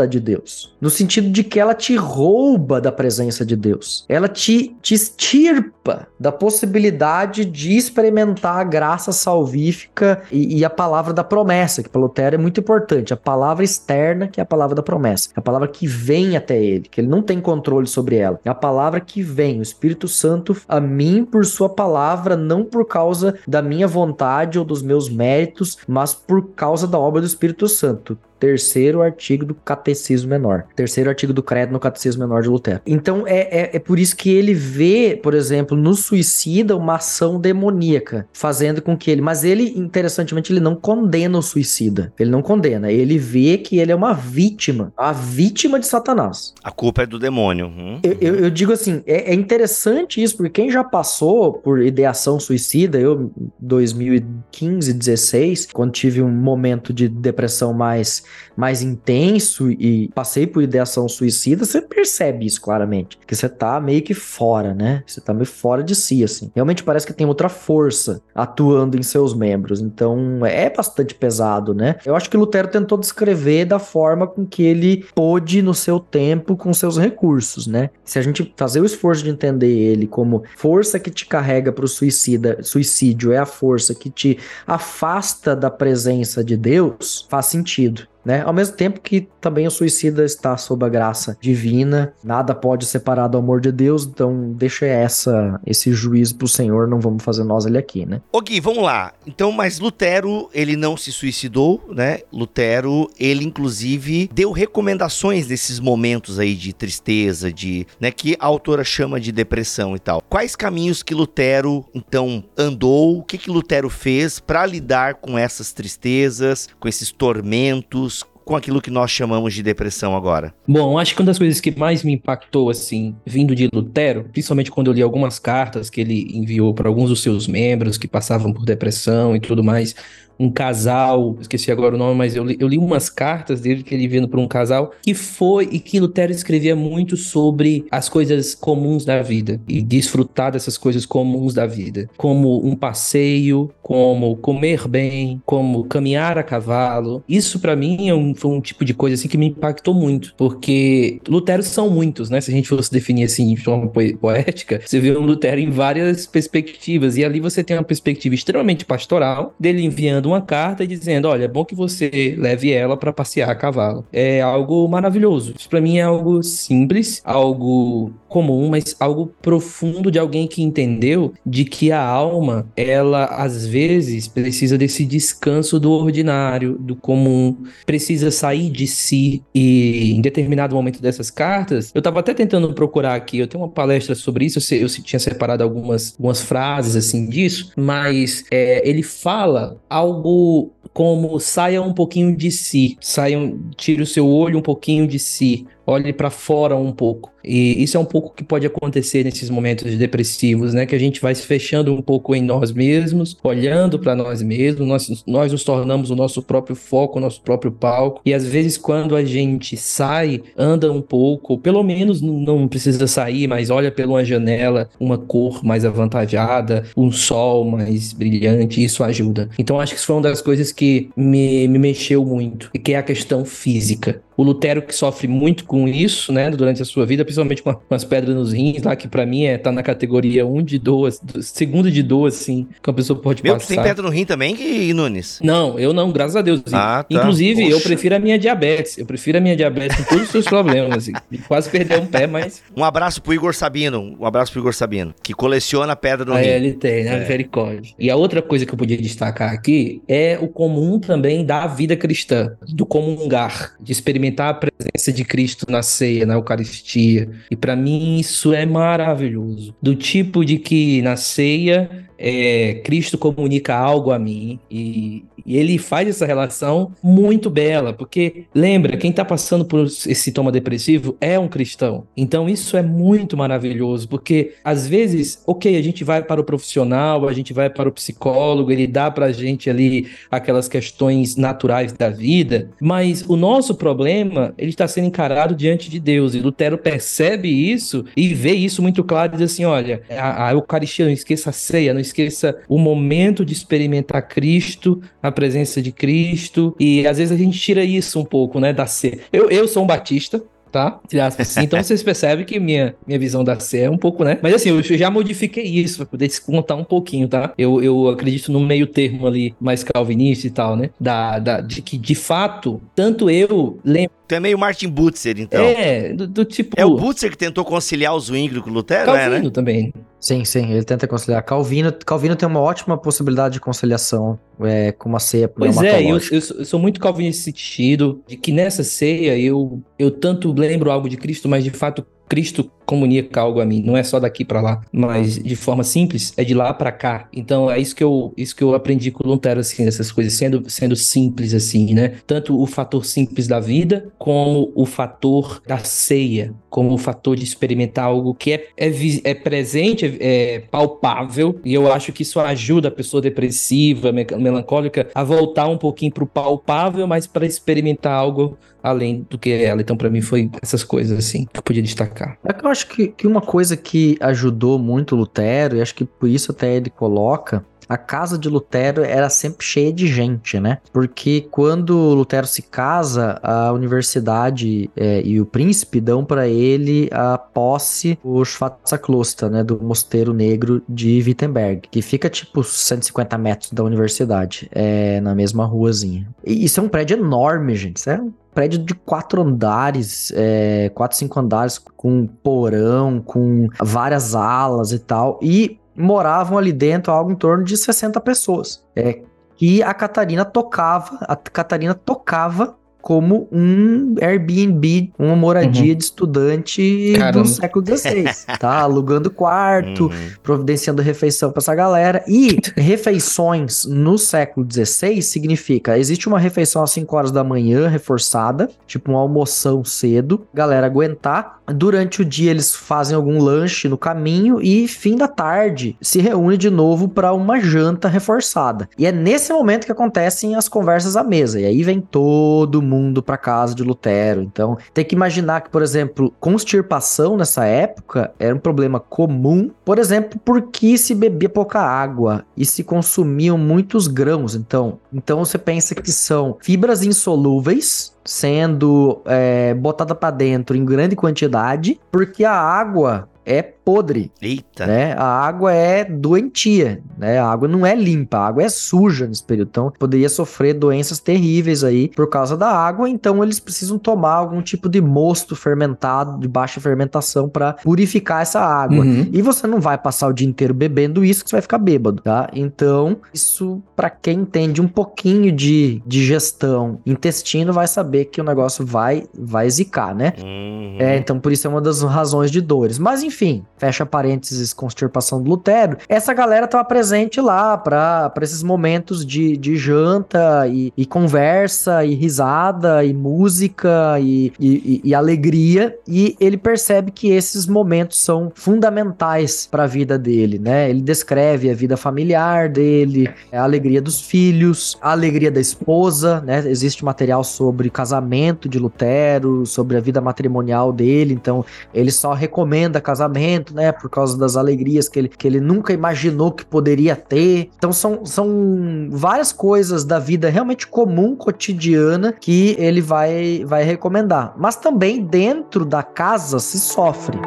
afasta de Deus. No sentido de que ela te rouba da presença de Deus. Ela te, te extirpa da possibilidade de experimentar a graça salvífica e, e a palavra da promessa, que para Lutero é muito importante. A palavra externa, que é a palavra da promessa. A palavra que vem até ele, que ele não tem controle sobre ela. É a palavra que vem, o Espírito Santo a mim por sua palavra, não por causa da minha vontade ou dos meus méritos, mas por causa da obra do Espírito Santo terceiro artigo do Catecismo Menor. Terceiro artigo do Credo no Catecismo Menor de Lutero. Então é, é, é por isso que ele vê, por exemplo, no suicida uma ação demoníaca, fazendo com que ele. Mas ele, interessantemente, ele não condena o suicida. Ele não condena. Ele vê que ele é uma vítima. A vítima de Satanás.
A culpa é do demônio. Hum,
eu, eu, eu, digo assim: é, é interessante isso, porque quem já passou por ideação suicida, eu, 2015, 16, quando tive um momento de depressão mais mais intenso e passei por ideação suicida, você percebe isso claramente. Que você tá meio que fora, né? Você tá meio fora de si, assim. Realmente parece que tem outra força atuando em seus membros. Então é bastante pesado, né? Eu acho que Lutero tentou descrever da forma com que ele pôde no seu tempo, com seus recursos, né? Se a gente fazer o esforço de entender ele como força que te carrega para o suicida, suicídio é a força que te afasta da presença de Deus, faz sentido né? Ao mesmo tempo que também o suicida está sob a graça divina, nada pode separar do amor de Deus, então deixa essa esse juízo pro Senhor, não vamos fazer nós ele aqui, né?
O Gui, vamos lá. Então, mas Lutero, ele não se suicidou, né? Lutero, ele inclusive deu recomendações nesses momentos aí de tristeza, de, né, que a autora chama de depressão e tal. Quais caminhos que Lutero então andou? O que que Lutero fez para lidar com essas tristezas, com esses tormentos com aquilo que nós chamamos de depressão agora?
Bom, acho que uma das coisas que mais me impactou, assim, vindo de Lutero, principalmente quando eu li algumas cartas que ele enviou para alguns dos seus membros que passavam por depressão e tudo mais, um casal, esqueci agora o nome, mas eu li, eu li umas cartas dele que ele vendo para um casal que foi e que Lutero escrevia muito sobre as coisas comuns da vida e desfrutar dessas coisas comuns da vida, como um passeio, como comer bem, como caminhar a cavalo. Isso para mim é um, foi um tipo de coisa assim que me impactou muito, porque Lutero são muitos, né? Se a gente fosse definir assim de forma poética, você vê um Lutero em várias perspectivas e ali você tem uma perspectiva extremamente pastoral dele enviando uma carta dizendo: olha, é bom que você leve ela para passear a cavalo. É algo maravilhoso. Isso para mim é algo simples, algo comum, mas algo profundo de alguém que entendeu de que a alma, ela às vezes precisa desse descanso do ordinário, do comum, precisa sair de si e em determinado momento dessas cartas, eu tava até tentando procurar aqui, eu tenho uma palestra sobre isso, eu, eu tinha separado algumas, algumas frases assim disso, mas é, ele fala algo algo como saia um pouquinho de si, saia, tire o seu olho um pouquinho de si, olhe para fora um pouco. E isso é um pouco que pode acontecer nesses momentos depressivos, né? Que a gente vai se fechando um pouco em nós mesmos, olhando para nós mesmos, nós, nós nos tornamos o nosso próprio foco, o nosso próprio palco. E às vezes, quando a gente sai, anda um pouco, pelo menos não precisa sair, mas olha pela janela, uma cor mais avantajada, um sol mais brilhante, isso ajuda. Então, acho que isso foi uma das coisas que me, me mexeu muito, que é a questão física. O Lutero que sofre muito com isso, né, durante a sua vida, principalmente com, as pedras nos rins, lá, que para mim é, tá na categoria 1 de duas, segundo de duas, assim, que uma pessoa pode Meu, passar.
Meu, tem pedra no rim também, que Nunes?
Não, eu não, graças a Deus. Ah, tá. Inclusive, Poxa. eu prefiro a minha diabetes, eu prefiro a minha diabetes com todos os seus problemas, assim. Quase perder um pé, mas...
Um abraço pro Igor Sabino, um abraço pro Igor Sabino, que coleciona pedra no
ah,
rim.
É, ele tem, né, é. misericórdia. E a outra coisa que eu podia destacar aqui é o comum também da vida cristã, do comungar, de experimentar a presença de Cristo na ceia, na Eucaristia. E para mim isso é maravilhoso. Do tipo de que na ceia é, Cristo comunica algo a mim e, e, ele faz essa relação muito bela, porque lembra, quem está passando por esse sintoma depressivo é um cristão. Então isso é muito maravilhoso, porque às vezes, ok, a gente vai para o profissional, a gente vai para o psicólogo, ele dá para a gente ali aquelas questões naturais da vida, mas o nosso problema, ele está sendo encarado diante de Deus, e Lutero percebe isso e vê isso muito claro e diz assim, olha, a, a Eucaristia, não esqueça a ceia, não esqueça o momento de experimentar Cristo, a presença de Cristo, e às vezes a gente tira isso um pouco, né, da ser. Eu, eu sou um batista, tá? Assim. Então vocês percebem que minha, minha visão da C é um pouco, né? Mas assim, eu já modifiquei isso pra poder descontar um pouquinho, tá? Eu, eu acredito no meio termo ali, mais calvinista e tal, né? Da, da, de que, de fato, tanto eu lembro
Tu é meio Martin Butzer, então.
É, do, do, tipo.
É o Butzer que tentou conciliar o Zwingli com o Lutero,
Calvino
é, né?
também.
Sim, sim, ele tenta conciliar. Calvino, Calvino tem uma ótima possibilidade de conciliação é, com uma ceia
Pois é, eu, eu, sou muito calvinista nesse sentido, de que nessa ceia eu, eu tanto lembro algo de Cristo, mas de fato Cristo comunica algo a mim, não é só daqui para lá, mas de forma simples é de lá para cá. Então é isso que eu isso que eu aprendi com o Lutero assim, essas coisas sendo sendo simples assim, né? Tanto o fator simples da vida como o fator da ceia, como o fator de experimentar algo que é é, é presente, é, é palpável, e eu acho que isso ajuda a pessoa depressiva, melancólica a voltar um pouquinho pro palpável, mas para experimentar algo além do que ela. Então, para mim, foi essas coisas, assim, que eu podia destacar.
É que eu acho que, que uma coisa que ajudou muito Lutero, e acho que por isso até ele coloca, a casa de Lutero era sempre cheia de gente, né? Porque quando Lutero se casa, a universidade é, e o príncipe dão para ele a posse, o Schwarzakloster, né? Do Mosteiro Negro de Wittenberg, que fica tipo 150 metros da universidade, é, na mesma ruazinha. E isso é um prédio enorme, gente. Isso é um prédio de quatro andares, é, quatro, cinco andares, com porão, com várias alas e tal. E moravam ali dentro algo em torno de 60 pessoas. É, e a Catarina tocava, a Catarina tocava como um Airbnb, uma moradia uhum. de estudante Caramba. do século XVI, tá? Alugando quarto, uhum. providenciando refeição para essa galera. E refeições no século XVI significa, existe uma refeição às 5 horas da manhã, reforçada, tipo uma almoção cedo, galera aguentar. Durante o dia eles fazem algum lanche no caminho e fim da tarde se reúne de novo para uma janta reforçada. E é nesse momento que acontecem as conversas à mesa. E aí vem todo mundo para casa de Lutero. Então, tem que imaginar que, por exemplo, constipação nessa época era um problema comum, por exemplo, porque se bebia pouca água e se consumiam muitos grãos. Então, então você pensa que são fibras insolúveis sendo é, botada para dentro em grande quantidade, porque a água é podre.
Eita.
Né? A água é doentia, né? A água não é limpa, a água é suja nesse período. Então, poderia sofrer doenças terríveis aí por causa da água. Então, eles precisam tomar algum tipo de mosto fermentado, de baixa fermentação, para purificar essa água. Uhum. E você não vai passar o dia inteiro bebendo isso, que você vai ficar bêbado, tá? Então, isso, para quem entende um pouquinho de digestão, intestino, vai saber que o negócio vai, vai zicar, né? Uhum. É, então, por isso é uma das razões de dores. Mas, enfim, fecha parênteses, constipação do Lutero, essa galera estava presente lá para esses momentos de, de janta e, e, conversa e risada e música e, e, e alegria, e ele percebe que esses momentos são fundamentais para a vida dele, né? Ele descreve a vida familiar dele, a alegria dos filhos, a alegria da esposa, né? Existe material sobre casamento de Lutero, sobre a vida matrimonial dele, então ele só recomenda casamento, né? Por causa das alegrias que ele, que ele nunca imaginou que poderia ter. Então são, são várias coisas da vida realmente comum, cotidiana, que ele vai, vai recomendar. Mas também dentro da casa se sofre.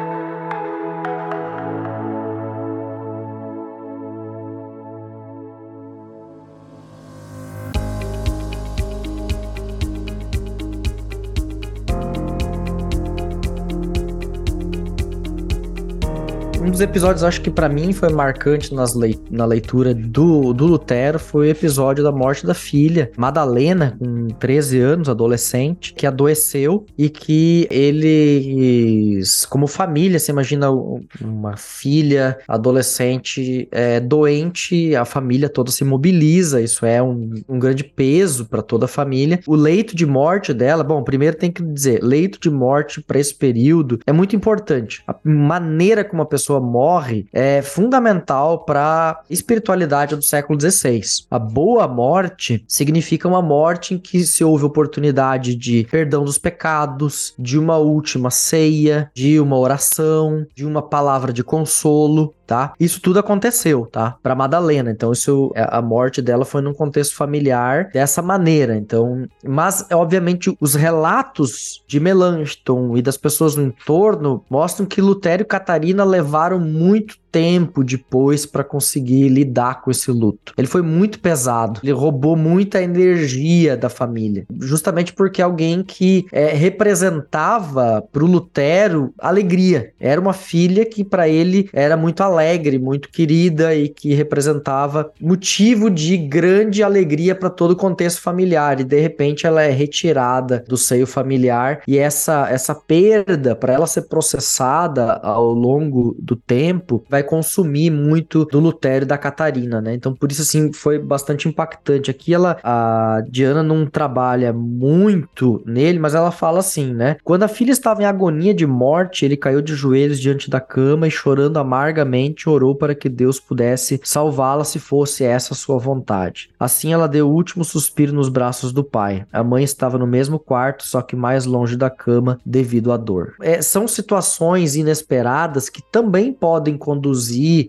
Episódios, acho que para mim foi marcante nas leit na leitura do, do Lutero foi o episódio da morte da filha, Madalena, com 13 anos, adolescente, que adoeceu e que eles, como família, você imagina uma filha adolescente é, doente, a família toda se mobiliza, isso é um, um grande peso para toda a família. O leito de morte dela, bom, primeiro tem que dizer, leito de morte para esse período é muito importante. A maneira como a pessoa morre é fundamental para espiritualidade do século XVI. A boa morte significa uma morte em que se houve oportunidade de perdão dos pecados, de uma última ceia, de uma oração, de uma palavra de consolo tá? Isso tudo aconteceu, tá? Para Madalena. Então isso é, a morte dela foi num contexto familiar dessa maneira. Então, mas obviamente os relatos de Melanchthon e das pessoas no entorno mostram que Lutero e Catarina levaram muito tempo depois para conseguir lidar com esse luto. Ele foi muito pesado, ele roubou muita energia da família, justamente porque alguém que é, representava para o Lutero alegria. Era uma filha que para ele era muito alegre, muito querida e que representava motivo de grande alegria para todo o contexto familiar. E de repente ela é retirada do seio familiar e essa essa perda para ela ser processada ao longo do tempo vai consumir muito do Lutero e da Catarina, né? Então por isso assim foi bastante impactante. Aqui ela a Diana não trabalha muito nele, mas ela fala assim, né? Quando a filha estava em agonia de morte, ele caiu de joelhos diante da cama e chorando amargamente orou para que Deus pudesse salvá-la se fosse essa sua vontade. Assim ela deu o último suspiro nos braços do pai. A mãe estava no mesmo quarto, só que mais longe da cama devido à dor. É, são situações inesperadas que também podem conduzir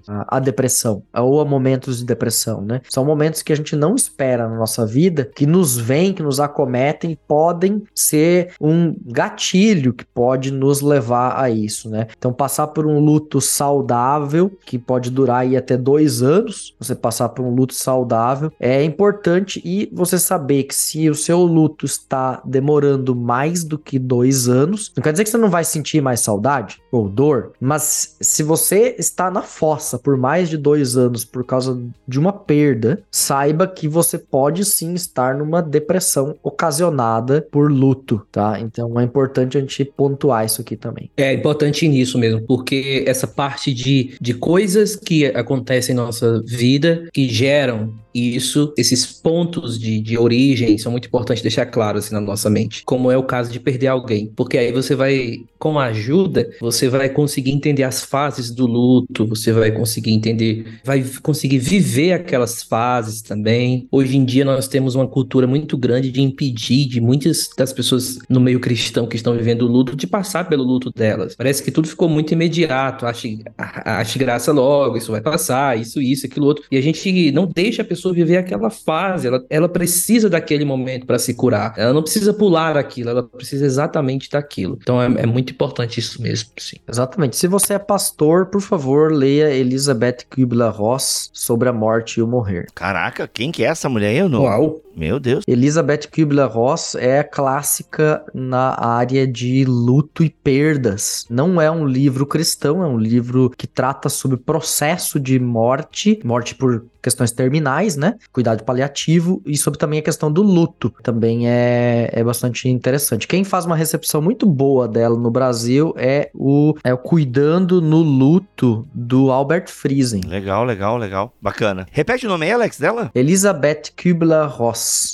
a, a, depressão ou a momentos de depressão, né? São momentos que a gente não espera na nossa vida, que nos vêm, que nos acometem podem ser um gatilho que pode nos levar a isso, né? Então, passar por um luto saudável, que pode durar aí até dois anos, você passar por um luto saudável, é importante e você saber que se o seu luto está demorando mais do que dois anos, não quer dizer que você não vai sentir mais saudade ou dor, mas se você está na fossa por mais de dois anos por causa de uma perda, saiba que você pode sim estar numa depressão ocasionada por luto, tá? Então é importante a gente pontuar isso aqui também.
É importante nisso mesmo, porque essa parte de, de coisas que acontecem em nossa vida que geram isso, esses pontos de, de origem são muito importantes deixar claro assim na nossa mente, como é o caso de perder alguém, porque aí você vai, com a ajuda, você vai conseguir entender as fases do luto, você vai conseguir entender, vai conseguir viver aquelas fases também. Hoje em dia nós temos uma cultura muito grande de impedir de muitas das pessoas no meio cristão que estão vivendo o luto de passar pelo luto delas. Parece que tudo ficou muito imediato, ache, ache graça logo, isso vai passar, isso, isso, aquilo outro, e a gente não deixa a pessoa pessoa viver aquela fase, ela, ela precisa daquele momento para se curar. Ela não precisa pular aquilo, ela precisa exatamente daquilo. Então é, é muito importante isso mesmo, sim.
Exatamente. Se você é pastor, por favor, leia Elizabeth Kubler-Ross sobre a morte e o morrer.
Caraca, quem que é essa mulher aí? Eu não...
Uau.
Meu Deus.
Elizabeth Kubler-Ross é clássica na área de luto e perdas. Não é um livro cristão, é um livro que trata sobre processo de morte, morte por questões terminais, né? Cuidado paliativo e sobre também a questão do luto. Também é, é bastante interessante. Quem faz uma recepção muito boa dela no Brasil é o, é o Cuidando no Luto do Albert Friesen.
Legal, legal, legal. Bacana. Repete o nome aí, Alex, dela?
Elizabeth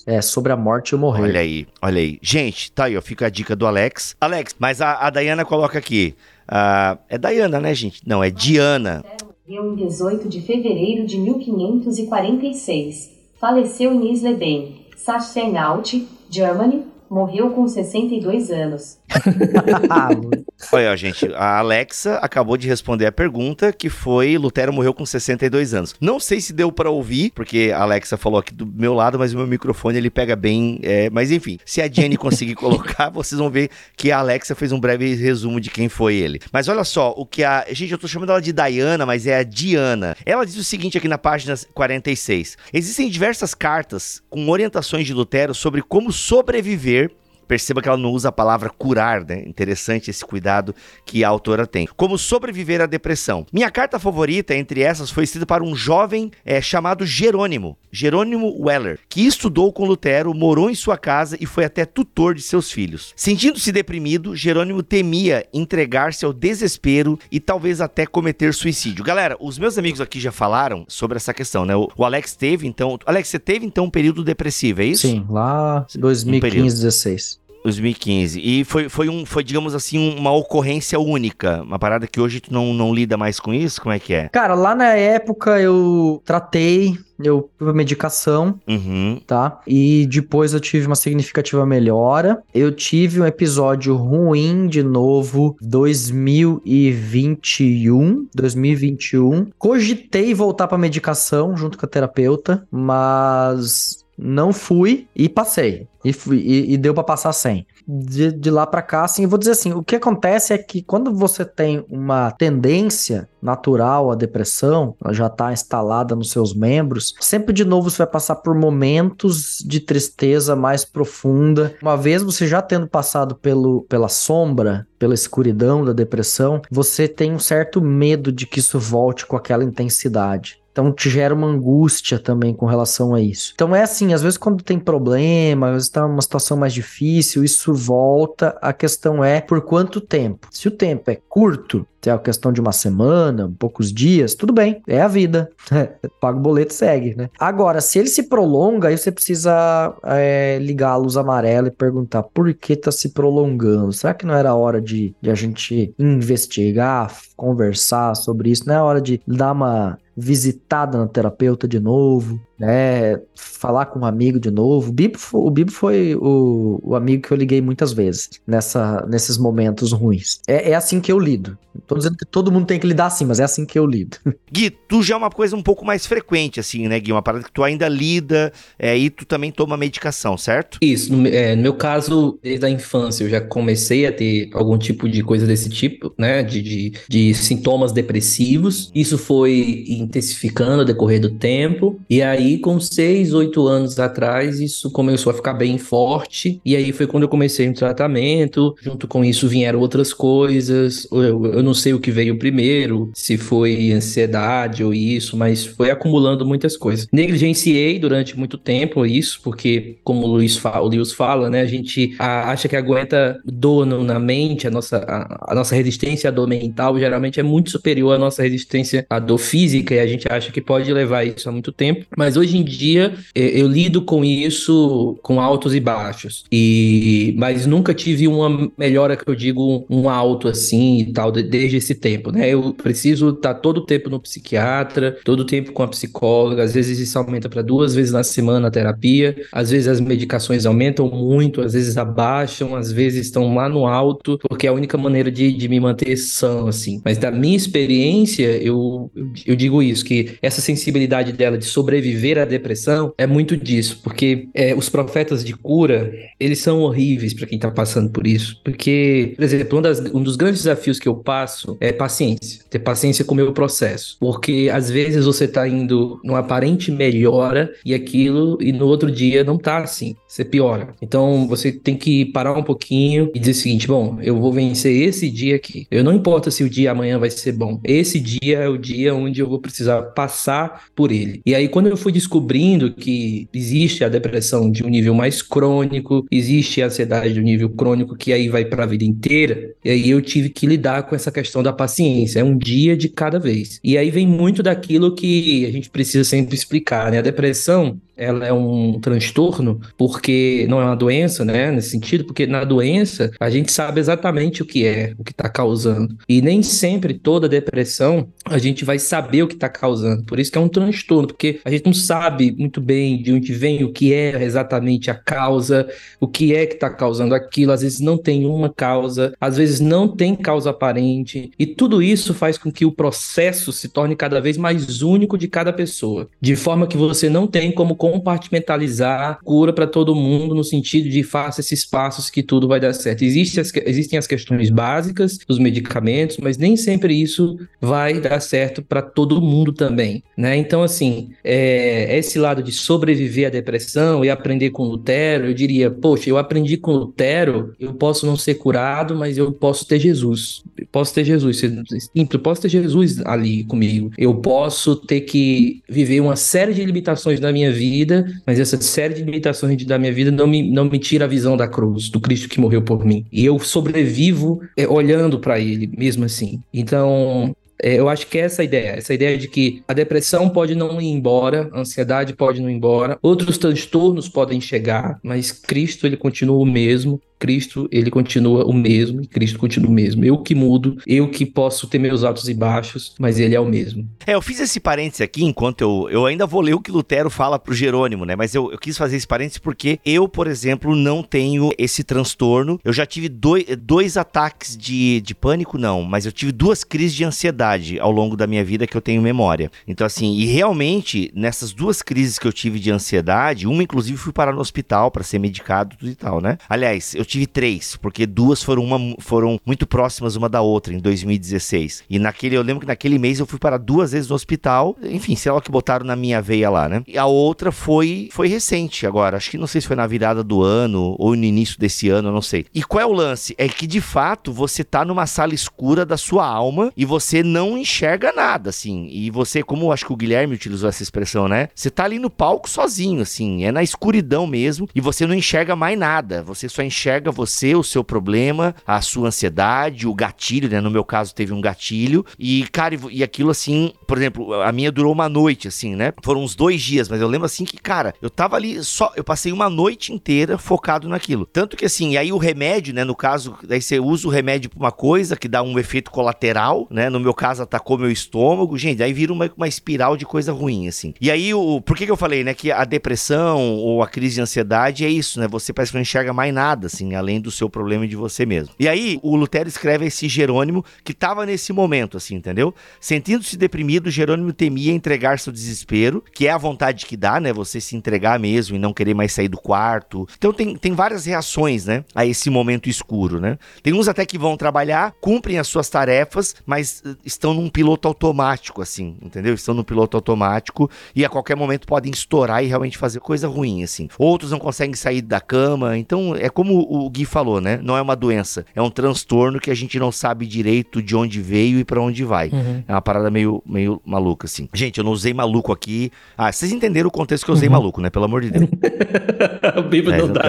É sobre a morte e o morrer.
Olha aí, olha aí. Gente, tá aí, ó. Fica a dica do Alex. Alex, mas a, a Dayana coloca aqui. Uh, é Dayana, né, gente? Não, é Diana.
Morreu em 18 de fevereiro de 1546. Faleceu em Isleben, Sachsen-Anhalt, Germany. Morreu com 62 anos.
Olha, gente, a Alexa acabou de responder a pergunta que foi Lutero morreu com 62 anos. Não sei se deu para ouvir, porque a Alexa falou aqui do meu lado, mas o meu microfone ele pega bem. É, mas enfim, se a Jenny conseguir colocar, vocês vão ver que a Alexa fez um breve resumo de quem foi ele. Mas olha só, o que a. Gente, eu tô chamando ela de Diana, mas é a Diana. Ela diz o seguinte aqui na página 46. Existem diversas cartas com orientações de Lutero sobre como sobreviver Perceba que ela não usa a palavra curar, né? Interessante esse cuidado que a autora tem. Como sobreviver à depressão. Minha carta favorita entre essas foi escrita para um jovem é, chamado Jerônimo, Jerônimo Weller, que estudou com Lutero, morou em sua casa e foi até tutor de seus filhos. Sentindo-se deprimido, Jerônimo temia entregar-se ao desespero e talvez até cometer suicídio. Galera, os meus amigos aqui já falaram sobre essa questão, né? O, Alex teve então. Alex, você teve então um período depressivo, é isso?
Sim, lá 2015, um 16.
2015. E foi, foi, um, foi, digamos assim, uma ocorrência única. Uma parada que hoje tu não, não lida mais com isso? Como é que é?
Cara, lá na época eu tratei, eu tive medicação,
uhum.
tá? E depois eu tive uma significativa melhora. Eu tive um episódio ruim de novo, 2021. 2021. Cogitei voltar pra medicação junto com a terapeuta, mas não fui e passei. E, fui, e, e deu para passar sem. De, de lá para cá, assim, eu vou dizer assim: o que acontece é que quando você tem uma tendência natural à depressão, ela já está instalada nos seus membros, sempre de novo você vai passar por momentos de tristeza mais profunda. Uma vez você já tendo passado pelo, pela sombra, pela escuridão da depressão, você tem um certo medo de que isso volte com aquela intensidade. Então te gera uma angústia também com relação a isso. Então é assim, às vezes quando tem problema, às vezes tá uma situação mais difícil, isso volta. A questão é por quanto tempo. Se o tempo é curto, se é a questão de uma semana, poucos dias, tudo bem, é a vida. Paga o boleto segue, né? Agora, se ele se prolonga, aí você precisa é, ligar a luz amarela e perguntar por que tá se prolongando. Será que não era hora de, de a gente investigar, conversar sobre isso? Não é hora de dar uma visitada na terapeuta de novo, né? Falar com um amigo de novo. O Bibo, o Bibo foi o, o amigo que eu liguei muitas vezes nessa, nesses momentos ruins. É, é assim que eu lido. Tô dizendo que todo mundo tem que lidar assim, mas é assim que eu lido.
Gui, tu já é uma coisa um pouco mais frequente, assim, né, Gui? Uma parada que tu ainda lida é, e tu também toma medicação, certo?
Isso. No, é, no meu caso, desde a infância, eu já comecei a ter algum tipo de coisa desse tipo, né? De, de, de sintomas depressivos. Isso foi intensificando ao decorrer do tempo. E aí, com seis, oito anos atrás, isso começou a ficar bem forte. E aí foi quando eu comecei um tratamento. Junto com isso vieram outras coisas. Eu, eu não sei o que veio primeiro, se foi ansiedade ou isso, mas foi acumulando muitas coisas. Negligenciei durante muito tempo isso, porque, como o Luiz fala, o Luiz fala né? A gente acha que aguenta dor na mente, a nossa, a, a nossa resistência à dor mental geralmente é muito superior à nossa resistência à dor física, e a gente acha que pode levar isso há muito tempo. Mas hoje em dia eu lido com isso com altos e baixos. E mas nunca tive uma melhora que eu digo um alto assim e tal desde esse tempo, né? Eu preciso estar todo o tempo no psiquiatra, todo o tempo com a psicóloga, às vezes isso aumenta para duas vezes na semana a terapia, às vezes as medicações aumentam muito, às vezes abaixam, às vezes estão lá no alto, porque é a única maneira de, de me manter são, assim. Mas da minha experiência, eu, eu digo isso, que essa sensibilidade dela de sobreviver à depressão é muito disso, porque é, os profetas de cura, eles são horríveis para quem tá passando por isso, porque, por exemplo, um, das, um dos grandes desafios que eu passo é paciência. Ter paciência com o meu processo. Porque às vezes você tá indo numa aparente melhora e aquilo, e no outro dia não tá assim. Você piora. Então você tem que parar um pouquinho e dizer o seguinte: bom, eu vou vencer esse dia aqui. Eu não importa se o dia amanhã vai ser bom. Esse dia é o dia onde eu vou precisar passar por ele. E aí, quando eu fui descobrindo que existe a depressão de um nível mais crônico, existe a ansiedade de um nível crônico que aí vai para a vida inteira, e aí eu tive que lidar com essa questão da paciência. É um dia de cada vez. E aí vem muito daquilo que a gente precisa sempre explicar, né? A depressão, ela é um transtorno porque não é uma doença, né? Nesse sentido, porque na doença a gente sabe exatamente o que é, o que está causando. E nem sempre toda depressão a gente vai saber o que está causando. Por isso que é um transtorno, porque a gente não sabe muito bem de onde vem, o que é exatamente a causa, o que é que está causando aquilo. Às vezes não tem uma causa, às vezes não tem causa aparente. E tudo isso faz com que o processo se torne cada vez mais único de cada pessoa, de forma que você não tem como compartimentalizar cura para todo mundo no sentido de faça esses passos que tudo vai dar certo. Existem as, existem as questões básicas dos medicamentos, mas nem sempre isso vai dar certo para todo mundo também, né? Então, assim, é, esse lado de sobreviver à depressão e aprender com Lutero, eu diria, poxa, eu aprendi com Lutero, eu posso não ser curado, mas eu posso ter Jesus. Eu posso ter Jesus, simples, eu posso ter Jesus ali comigo. Eu posso ter que viver uma série de limitações na minha vida vida, mas essa série de limitações da minha vida não me, não me tira a visão da cruz, do Cristo que morreu por mim. E eu sobrevivo é, olhando para ele, mesmo assim. Então, é, eu acho que é essa ideia, essa ideia de que a depressão pode não ir embora, a ansiedade pode não ir embora, outros transtornos podem chegar, mas Cristo ele continua o mesmo Cristo, ele continua o mesmo, Cristo continua o mesmo. Eu que mudo, eu que posso ter meus altos e baixos, mas ele é o mesmo.
É, eu fiz esse parênteses aqui enquanto eu, eu ainda vou ler o que Lutero fala pro Jerônimo, né? Mas eu, eu quis fazer esse parênteses porque eu, por exemplo, não tenho esse transtorno. Eu já tive dois, dois ataques de, de pânico, não, mas eu tive duas crises de ansiedade ao longo da minha vida que eu tenho memória. Então, assim, e realmente, nessas duas crises que eu tive de ansiedade, uma inclusive fui parar no hospital para ser medicado tudo e tal, né? Aliás, eu tive três, porque duas foram, uma, foram muito próximas uma da outra em 2016. E naquele, eu lembro que naquele mês eu fui para duas vezes no hospital, enfim, sei lá o que botaram na minha veia lá, né? E a outra foi, foi recente agora, acho que não sei se foi na virada do ano ou no início desse ano, eu não sei. E qual é o lance? É que de fato você tá numa sala escura da sua alma e você não enxerga nada, assim. E você, como acho que o Guilherme utilizou essa expressão, né? Você tá ali no palco sozinho, assim, é na escuridão mesmo e você não enxerga mais nada, você só enxerga enxerga você, o seu problema, a sua ansiedade, o gatilho, né? No meu caso teve um gatilho. E, cara, e aquilo assim, por exemplo, a minha durou uma noite, assim, né? Foram uns dois dias, mas eu lembro assim que, cara, eu tava ali só, eu passei uma noite inteira focado naquilo. Tanto que assim, aí o remédio, né? No caso, daí você usa o remédio pra uma coisa que dá um efeito colateral, né? No meu caso, atacou meu estômago, gente, aí vira uma, uma espiral de coisa ruim, assim. E aí, o, por que, que eu falei, né? Que a depressão ou a crise de ansiedade é isso, né? Você parece que não enxerga mais nada, assim além do seu problema e de você mesmo. E aí, o Lutero escreve esse Jerônimo que estava nesse momento, assim, entendeu? Sentindo-se deprimido, Jerônimo temia entregar-se ao desespero, que é a vontade que dá, né? Você se entregar mesmo e não querer mais sair do quarto. Então, tem, tem várias reações, né? A esse momento escuro, né? Tem uns até que vão trabalhar, cumprem as suas tarefas, mas eh, estão num piloto automático, assim, entendeu? Estão no piloto automático e a qualquer momento podem estourar e realmente fazer coisa ruim, assim. Outros não conseguem sair da cama, então é como o Gui falou, né? Não é uma doença, é um transtorno que a gente não sabe direito de onde veio e para onde vai. Uhum. É uma parada meio, meio maluca, assim. Gente, eu não usei maluco aqui. Ah, vocês entenderam o contexto que eu usei uhum. maluco, né? Pelo amor de Deus.
o Bíblia é, não dá.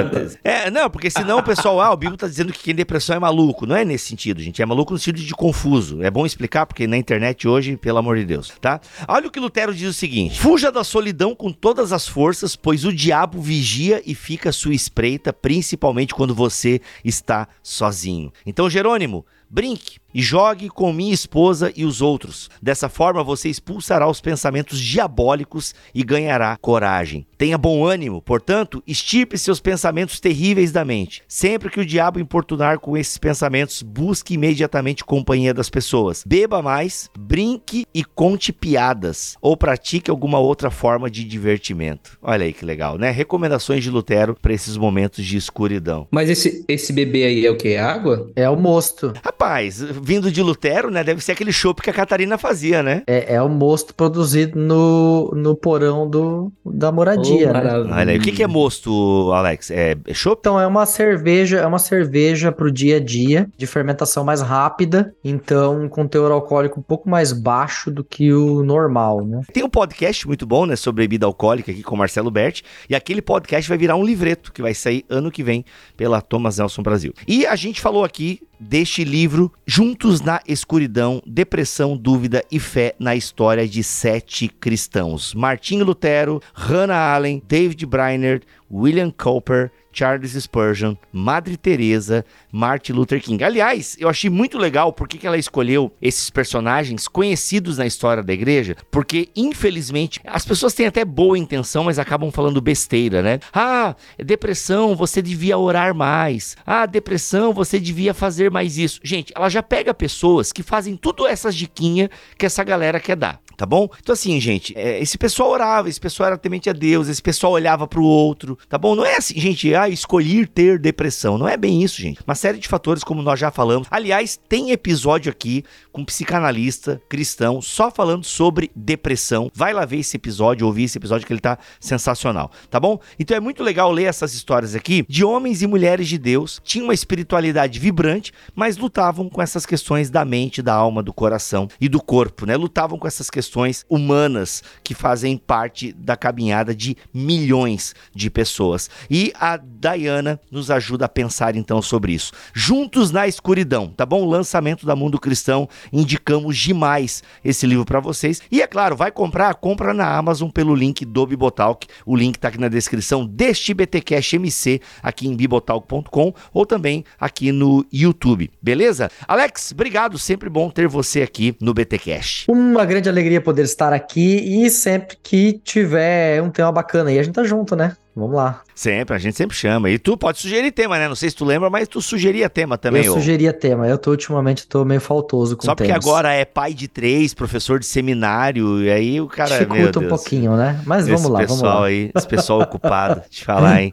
É, não, porque senão o pessoal, ah, o Bíblia tá dizendo que quem depressão é maluco. Não é nesse sentido, gente. É maluco no sentido de confuso. É bom explicar, porque na internet hoje, pelo amor de Deus, tá? Olha o que Lutero diz o seguinte: Fuja da solidão com todas as forças, pois o diabo vigia e fica à sua espreita, principalmente quando você está sozinho. Então, Jerônimo, brinque, e jogue com minha esposa e os outros. Dessa forma você expulsará os pensamentos diabólicos e ganhará coragem. Tenha bom ânimo, portanto, estirpe seus pensamentos terríveis da mente. Sempre que o diabo importunar com esses pensamentos, busque imediatamente companhia das pessoas. Beba mais, brinque e conte piadas ou pratique alguma outra forma de divertimento. Olha aí que legal, né? Recomendações de Lutero para esses momentos de escuridão.
Mas esse, esse bebê aí é o que? É água?
É o mosto.
Rapaz, vindo de Lutero, né? Deve ser aquele chopp que a Catarina fazia, né?
É, é o mosto produzido no, no porão do, da moradia,
Oh,
né?
Olha aí, o que, que é mosto, Alex? É, é chopp?
Então é uma cerveja, é uma cerveja pro dia a dia, de fermentação mais rápida, então com teor alcoólico um pouco mais baixo do que o normal, né?
Tem um podcast muito bom, né, sobre bebida alcoólica aqui com o Marcelo Berti, e aquele podcast vai virar um livreto que vai sair ano que vem pela Thomas Nelson Brasil. E a gente falou aqui deste livro Juntos na Escuridão, Depressão, Dúvida e Fé na História de Sete Cristãos. Martinho Lutero, Hannah Allen, David Briner, William Cowper, Charles Spurgeon, Madre Teresa, Martin Luther King. Aliás, eu achei muito legal porque que ela escolheu esses personagens conhecidos na história da igreja, porque infelizmente as pessoas têm até boa intenção, mas acabam falando besteira, né? Ah, depressão, você devia orar mais. Ah, depressão, você devia fazer mais isso. Gente, ela já pega pessoas que fazem tudo essas diquinhas que essa galera quer dar. Tá bom? Então, assim, gente, é, esse pessoal orava, esse pessoal era temente a Deus, esse pessoal olhava pro outro, tá bom? Não é assim, gente, ah, escolher ter depressão. Não é bem isso, gente. Uma série de fatores, como nós já falamos. Aliás, tem episódio aqui com um psicanalista cristão só falando sobre depressão. Vai lá ver esse episódio, ouvir esse episódio que ele tá sensacional, tá bom? Então é muito legal ler essas histórias aqui de homens e mulheres de Deus, tinham uma espiritualidade vibrante, mas lutavam com essas questões da mente, da alma, do coração e do corpo, né? Lutavam com essas questões humanas que fazem parte da caminhada de milhões de pessoas. E a Diana nos ajuda a pensar então sobre isso. Juntos na escuridão, tá bom? Lançamento da Mundo Cristão, indicamos demais esse livro para vocês. E é claro, vai comprar, compra na Amazon pelo link do Bibotalk. O link tá aqui na descrição deste BTcast MC aqui em bibotalk.com ou também aqui no YouTube, beleza? Alex, obrigado, sempre bom ter você aqui no BTcast.
Uma grande alegria poder estar aqui e sempre que tiver um tema bacana aí, a gente tá junto, né? Vamos lá.
Sempre, a gente sempre chama. E tu pode sugerir tema, né? Não sei se tu lembra, mas tu sugeria tema também.
eu sugeria tema. Eu tô ultimamente tô meio faltoso com
Só porque
temas.
agora é pai de três, professor de seminário, e aí o cara.
Dificulta um pouquinho, né? Mas
Esse
vamos lá, vamos
pessoal
lá.
aí, esse pessoal ocupado, te falar, hein?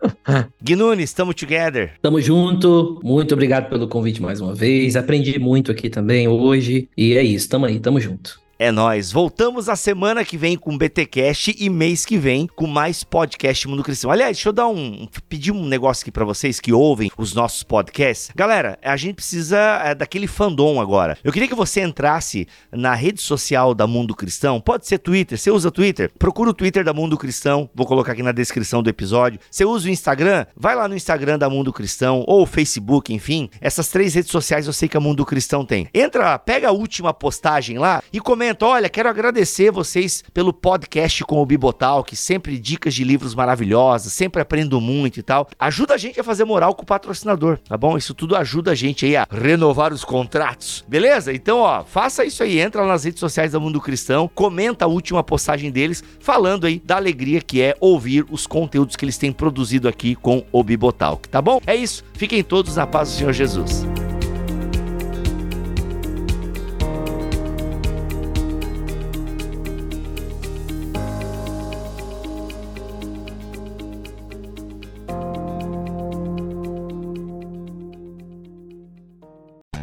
Guinunes, estamos together.
Tamo junto. Muito obrigado pelo convite mais uma vez. Aprendi muito aqui também hoje. E é isso, tamo aí, tamo junto.
É nóis. Voltamos a semana que vem com BTcast e mês que vem com mais podcast Mundo Cristão. Aliás, deixa eu dar um pedir um negócio aqui pra vocês que ouvem os nossos podcasts. Galera, a gente precisa é, daquele fandom agora. Eu queria que você entrasse na rede social da Mundo Cristão. Pode ser Twitter. Você usa Twitter? Procura o Twitter da Mundo Cristão. Vou colocar aqui na descrição do episódio. Você usa o Instagram? Vai lá no Instagram da Mundo Cristão ou Facebook, enfim. Essas três redes sociais eu sei que a Mundo Cristão tem. Entra, pega a última postagem lá e comenta. Olha, quero agradecer vocês pelo podcast com o Bibotalk, sempre dicas de livros maravilhosas, sempre aprendo muito e tal. Ajuda a gente a fazer moral com o patrocinador, tá bom? Isso tudo ajuda a gente aí a renovar os contratos, beleza? Então, ó, faça isso aí, entra nas redes sociais da Mundo Cristão, comenta a última postagem deles, falando aí da alegria que é ouvir os conteúdos que eles têm produzido aqui com o Bibotalk, tá bom? É isso, fiquem todos na paz do Senhor Jesus.